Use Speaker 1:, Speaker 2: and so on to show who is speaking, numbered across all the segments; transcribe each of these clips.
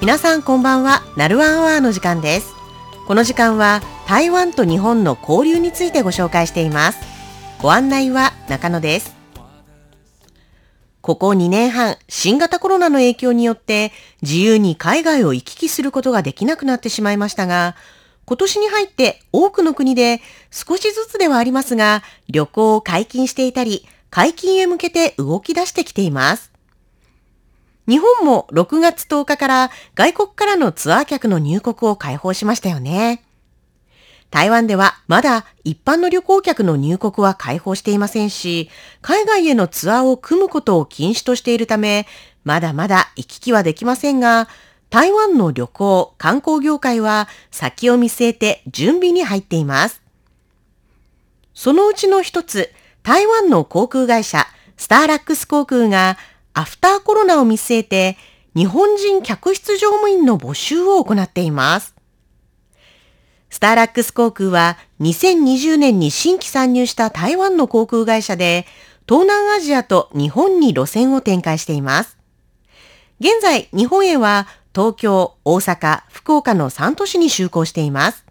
Speaker 1: 皆さんこんばんは。ナルワンアワーの時間です。この時間は台湾と日本の交流についてご紹介しています。ご案内は中野です。ここ2年半、新型コロナの影響によって自由に海外を行き来することができなくなってしまいましたが、今年に入って多くの国で少しずつではありますが、旅行を解禁していたり、解禁へ向けて動き出してきています。日本も6月10日から外国からのツアー客の入国を開放しましたよね。台湾ではまだ一般の旅行客の入国は開放していませんし、海外へのツアーを組むことを禁止としているため、まだまだ行き来はできませんが、台湾の旅行、観光業界は先を見据えて準備に入っています。そのうちの一つ、台湾の航空会社、スターラックス航空がアフターコロナを見据えて日本人客室乗務員の募集を行っています。スターラックス航空は2020年に新規参入した台湾の航空会社で、東南アジアと日本に路線を展開しています。現在、日本へは東京、大阪、福岡の3都市に就航しています。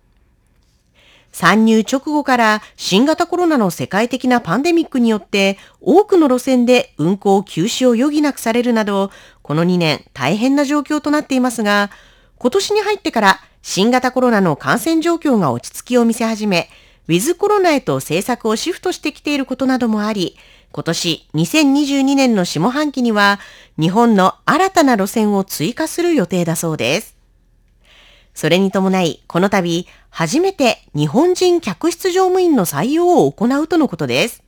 Speaker 1: 参入直後から新型コロナの世界的なパンデミックによって多くの路線で運行休止を余儀なくされるなど、この2年大変な状況となっていますが、今年に入ってから新型コロナの感染状況が落ち着きを見せ始め、ウィズコロナへと政策をシフトしてきていることなどもあり、今年2022年の下半期には日本の新たな路線を追加する予定だそうです。それに伴い、この度、初めて日本人客室乗務員の採用を行うとのことです。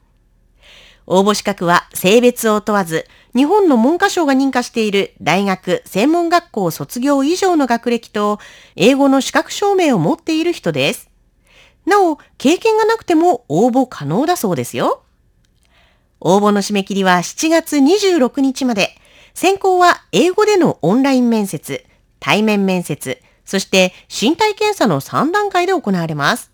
Speaker 1: 応募資格は性別を問わず、日本の文科省が認可している大学、専門学校卒業以上の学歴と、英語の資格証明を持っている人です。なお、経験がなくても応募可能だそうですよ。応募の締め切りは7月26日まで。選考は英語でのオンライン面接、対面面接、そして身体検査の3段階で行われます。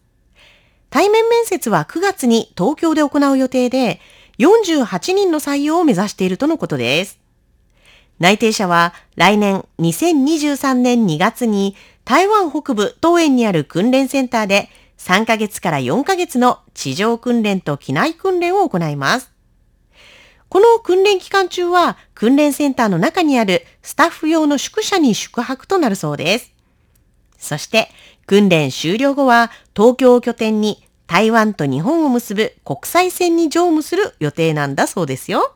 Speaker 1: 対面面接は9月に東京で行う予定で、48人の採用を目指しているとのことです。内定者は来年2023年2月に台湾北部東園にある訓練センターで3ヶ月から4ヶ月の地上訓練と機内訓練を行います。この訓練期間中は訓練センターの中にあるスタッフ用の宿舎に宿泊となるそうです。そして訓練終了後は東京を拠点に台湾と日本を結ぶ国際線に乗務する予定なんだそうですよ。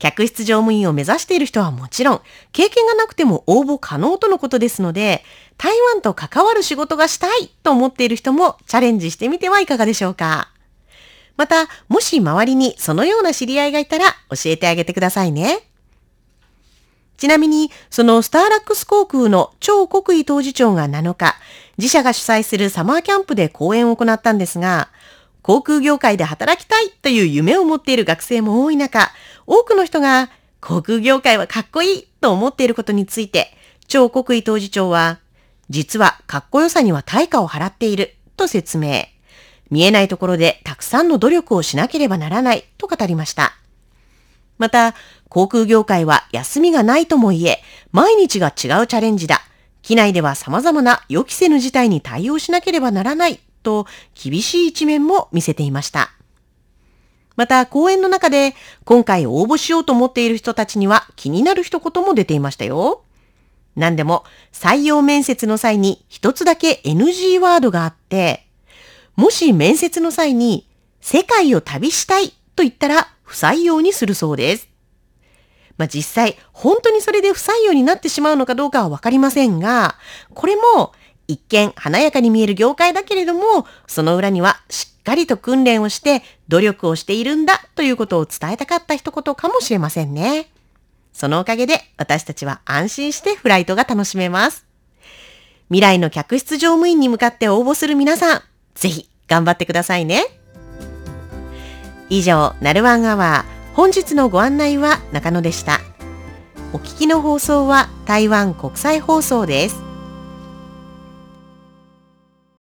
Speaker 1: 客室乗務員を目指している人はもちろん、経験がなくても応募可能とのことですので、台湾と関わる仕事がしたいと思っている人もチャレンジしてみてはいかがでしょうか。また、もし周りにそのような知り合いがいたら教えてあげてくださいね。ちなみに、そのスターラックス航空の超国威当事長が7日、自社が主催するサマーキャンプで講演を行ったんですが、航空業界で働きたいという夢を持っている学生も多い中、多くの人が航空業界はかっこいいと思っていることについて、超国威当事長は、実はかっこよさには対価を払っていると説明。見えないところでたくさんの努力をしなければならないと語りました。また、航空業界は休みがないとも言え、毎日が違うチャレンジだ。機内では様々な予期せぬ事態に対応しなければならないと厳しい一面も見せていました。また講演の中で今回応募しようと思っている人たちには気になる一言も出ていましたよ。何でも採用面接の際に一つだけ NG ワードがあって、もし面接の際に世界を旅したいと言ったら不採用にするそうです。まあ、実際、本当にそれで不採用になってしまうのかどうかはわかりませんが、これも一見華やかに見える業界だけれども、その裏にはしっかりと訓練をして努力をしているんだということを伝えたかった一言かもしれませんね。そのおかげで私たちは安心してフライトが楽しめます。未来の客室乗務員に向かって応募する皆さん、ぜひ頑張ってくださいね。以上、ナルワンアワー。本日のご案内は中野でした。お聞きの放送は台湾国際放送です。